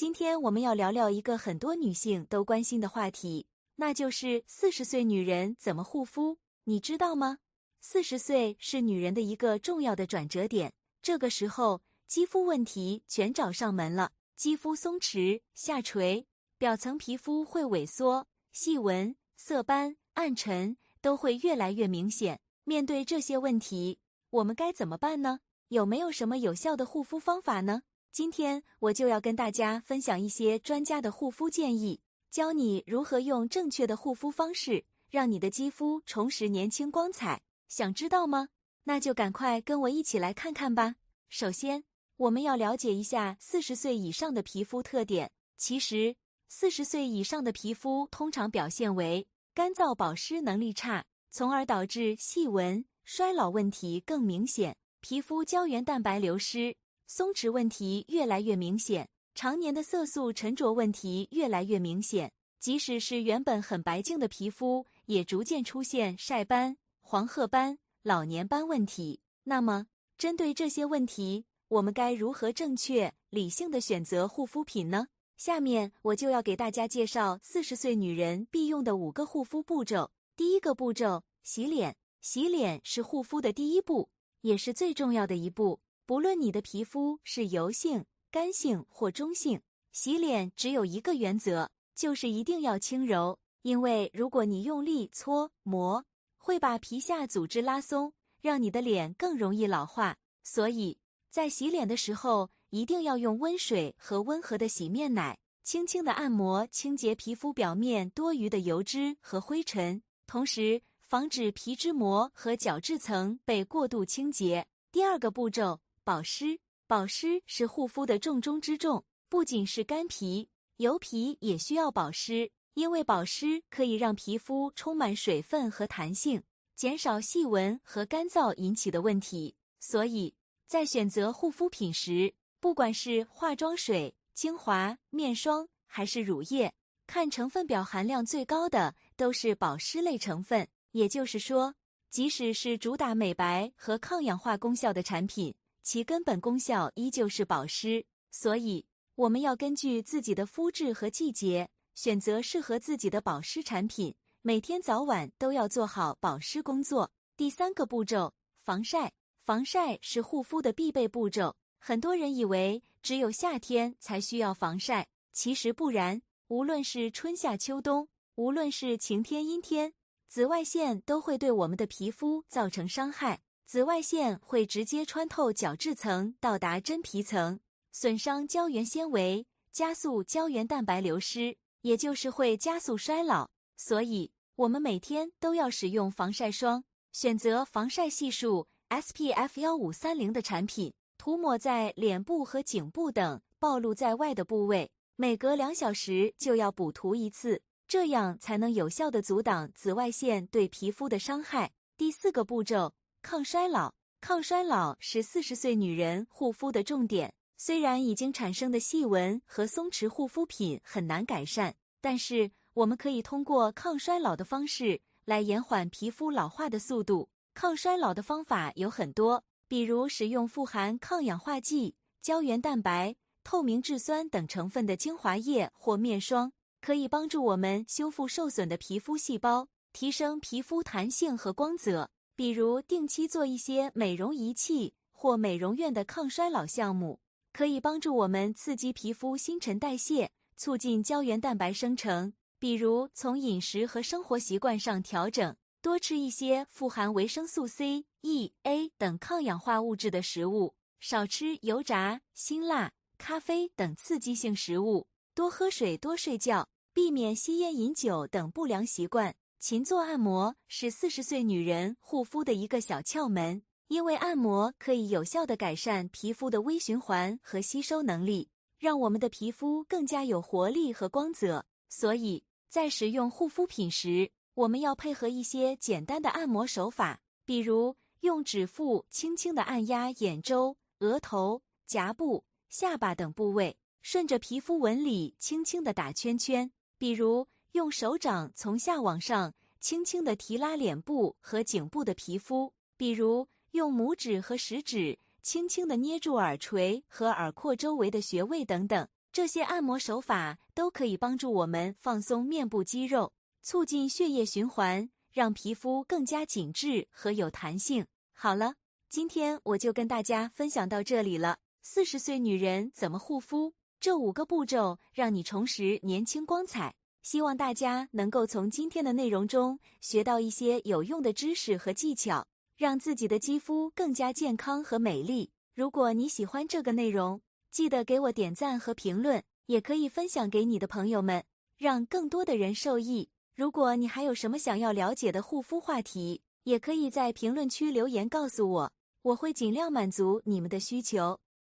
今天我们要聊聊一个很多女性都关心的话题，那就是四十岁女人怎么护肤？你知道吗？四十岁是女人的一个重要的转折点，这个时候肌肤问题全找上门了，肌肤松弛、下垂，表层皮肤会萎缩，细纹、色斑、暗沉都会越来越明显。面对这些问题，我们该怎么办呢？有没有什么有效的护肤方法呢？今天我就要跟大家分享一些专家的护肤建议，教你如何用正确的护肤方式，让你的肌肤重拾年轻光彩。想知道吗？那就赶快跟我一起来看看吧。首先，我们要了解一下四十岁以上的皮肤特点。其实，四十岁以上的皮肤通常表现为干燥、保湿能力差，从而导致细纹、衰老问题更明显，皮肤胶原蛋白流失。松弛问题越来越明显，常年的色素沉着问题越来越明显。即使是原本很白净的皮肤，也逐渐出现晒斑、黄褐斑、老年斑问题。那么，针对这些问题，我们该如何正确、理性的选择护肤品呢？下面我就要给大家介绍四十岁女人必用的五个护肤步骤。第一个步骤，洗脸。洗脸是护肤的第一步，也是最重要的一步。不论你的皮肤是油性、干性或中性，洗脸只有一个原则，就是一定要轻柔。因为如果你用力搓磨，会把皮下组织拉松，让你的脸更容易老化。所以在洗脸的时候，一定要用温水和温和的洗面奶，轻轻的按摩，清洁皮肤表面多余的油脂和灰尘，同时防止皮脂膜和角质层被过度清洁。第二个步骤。保湿，保湿是护肤的重中之重。不仅是干皮、油皮也需要保湿，因为保湿可以让皮肤充满水分和弹性，减少细纹和干燥引起的问题。所以在选择护肤品时，不管是化妆水、精华、面霜还是乳液，看成分表含量最高的都是保湿类成分。也就是说，即使是主打美白和抗氧化功效的产品。其根本功效依旧是保湿，所以我们要根据自己的肤质和季节选择适合自己的保湿产品，每天早晚都要做好保湿工作。第三个步骤，防晒。防晒是护肤的必备步骤。很多人以为只有夏天才需要防晒，其实不然。无论是春夏秋冬，无论是晴天阴天，紫外线都会对我们的皮肤造成伤害。紫外线会直接穿透角质层，到达真皮层，损伤胶原纤维，加速胶原蛋白流失，也就是会加速衰老。所以，我们每天都要使用防晒霜，选择防晒系数 SPF 幺五三零的产品，涂抹在脸部和颈部等暴露在外的部位，每隔两小时就要补涂一次，这样才能有效的阻挡紫外线对皮肤的伤害。第四个步骤。抗衰老，抗衰老是四十岁女人护肤的重点。虽然已经产生的细纹和松弛护肤品很难改善，但是我们可以通过抗衰老的方式来延缓皮肤老化的速度。抗衰老的方法有很多，比如使用富含抗氧化剂、胶原蛋白、透明质酸等成分的精华液或面霜，可以帮助我们修复受损的皮肤细胞，提升皮肤弹性和光泽。比如定期做一些美容仪器或美容院的抗衰老项目，可以帮助我们刺激皮肤新陈代谢，促进胶原蛋白生成。比如从饮食和生活习惯上调整，多吃一些富含维生素 C、E、A 等抗氧化物质的食物，少吃油炸、辛辣、咖啡等刺激性食物，多喝水、多睡觉，避免吸烟、饮酒等不良习惯。勤做按摩是四十岁女人护肤的一个小窍门，因为按摩可以有效的改善皮肤的微循环和吸收能力，让我们的皮肤更加有活力和光泽。所以在使用护肤品时，我们要配合一些简单的按摩手法，比如用指腹轻轻的按压眼周、额头、颊部、下巴等部位，顺着皮肤纹理轻轻的打圈圈，比如。用手掌从下往上轻轻的提拉脸部和颈部的皮肤，比如用拇指和食指轻轻的捏住耳垂和耳廓周围的穴位等等。这些按摩手法都可以帮助我们放松面部肌肉，促进血液循环，让皮肤更加紧致和有弹性。好了，今天我就跟大家分享到这里了。四十岁女人怎么护肤？这五个步骤让你重拾年轻光彩。希望大家能够从今天的内容中学到一些有用的知识和技巧，让自己的肌肤更加健康和美丽。如果你喜欢这个内容，记得给我点赞和评论，也可以分享给你的朋友们，让更多的人受益。如果你还有什么想要了解的护肤话题，也可以在评论区留言告诉我，我会尽量满足你们的需求。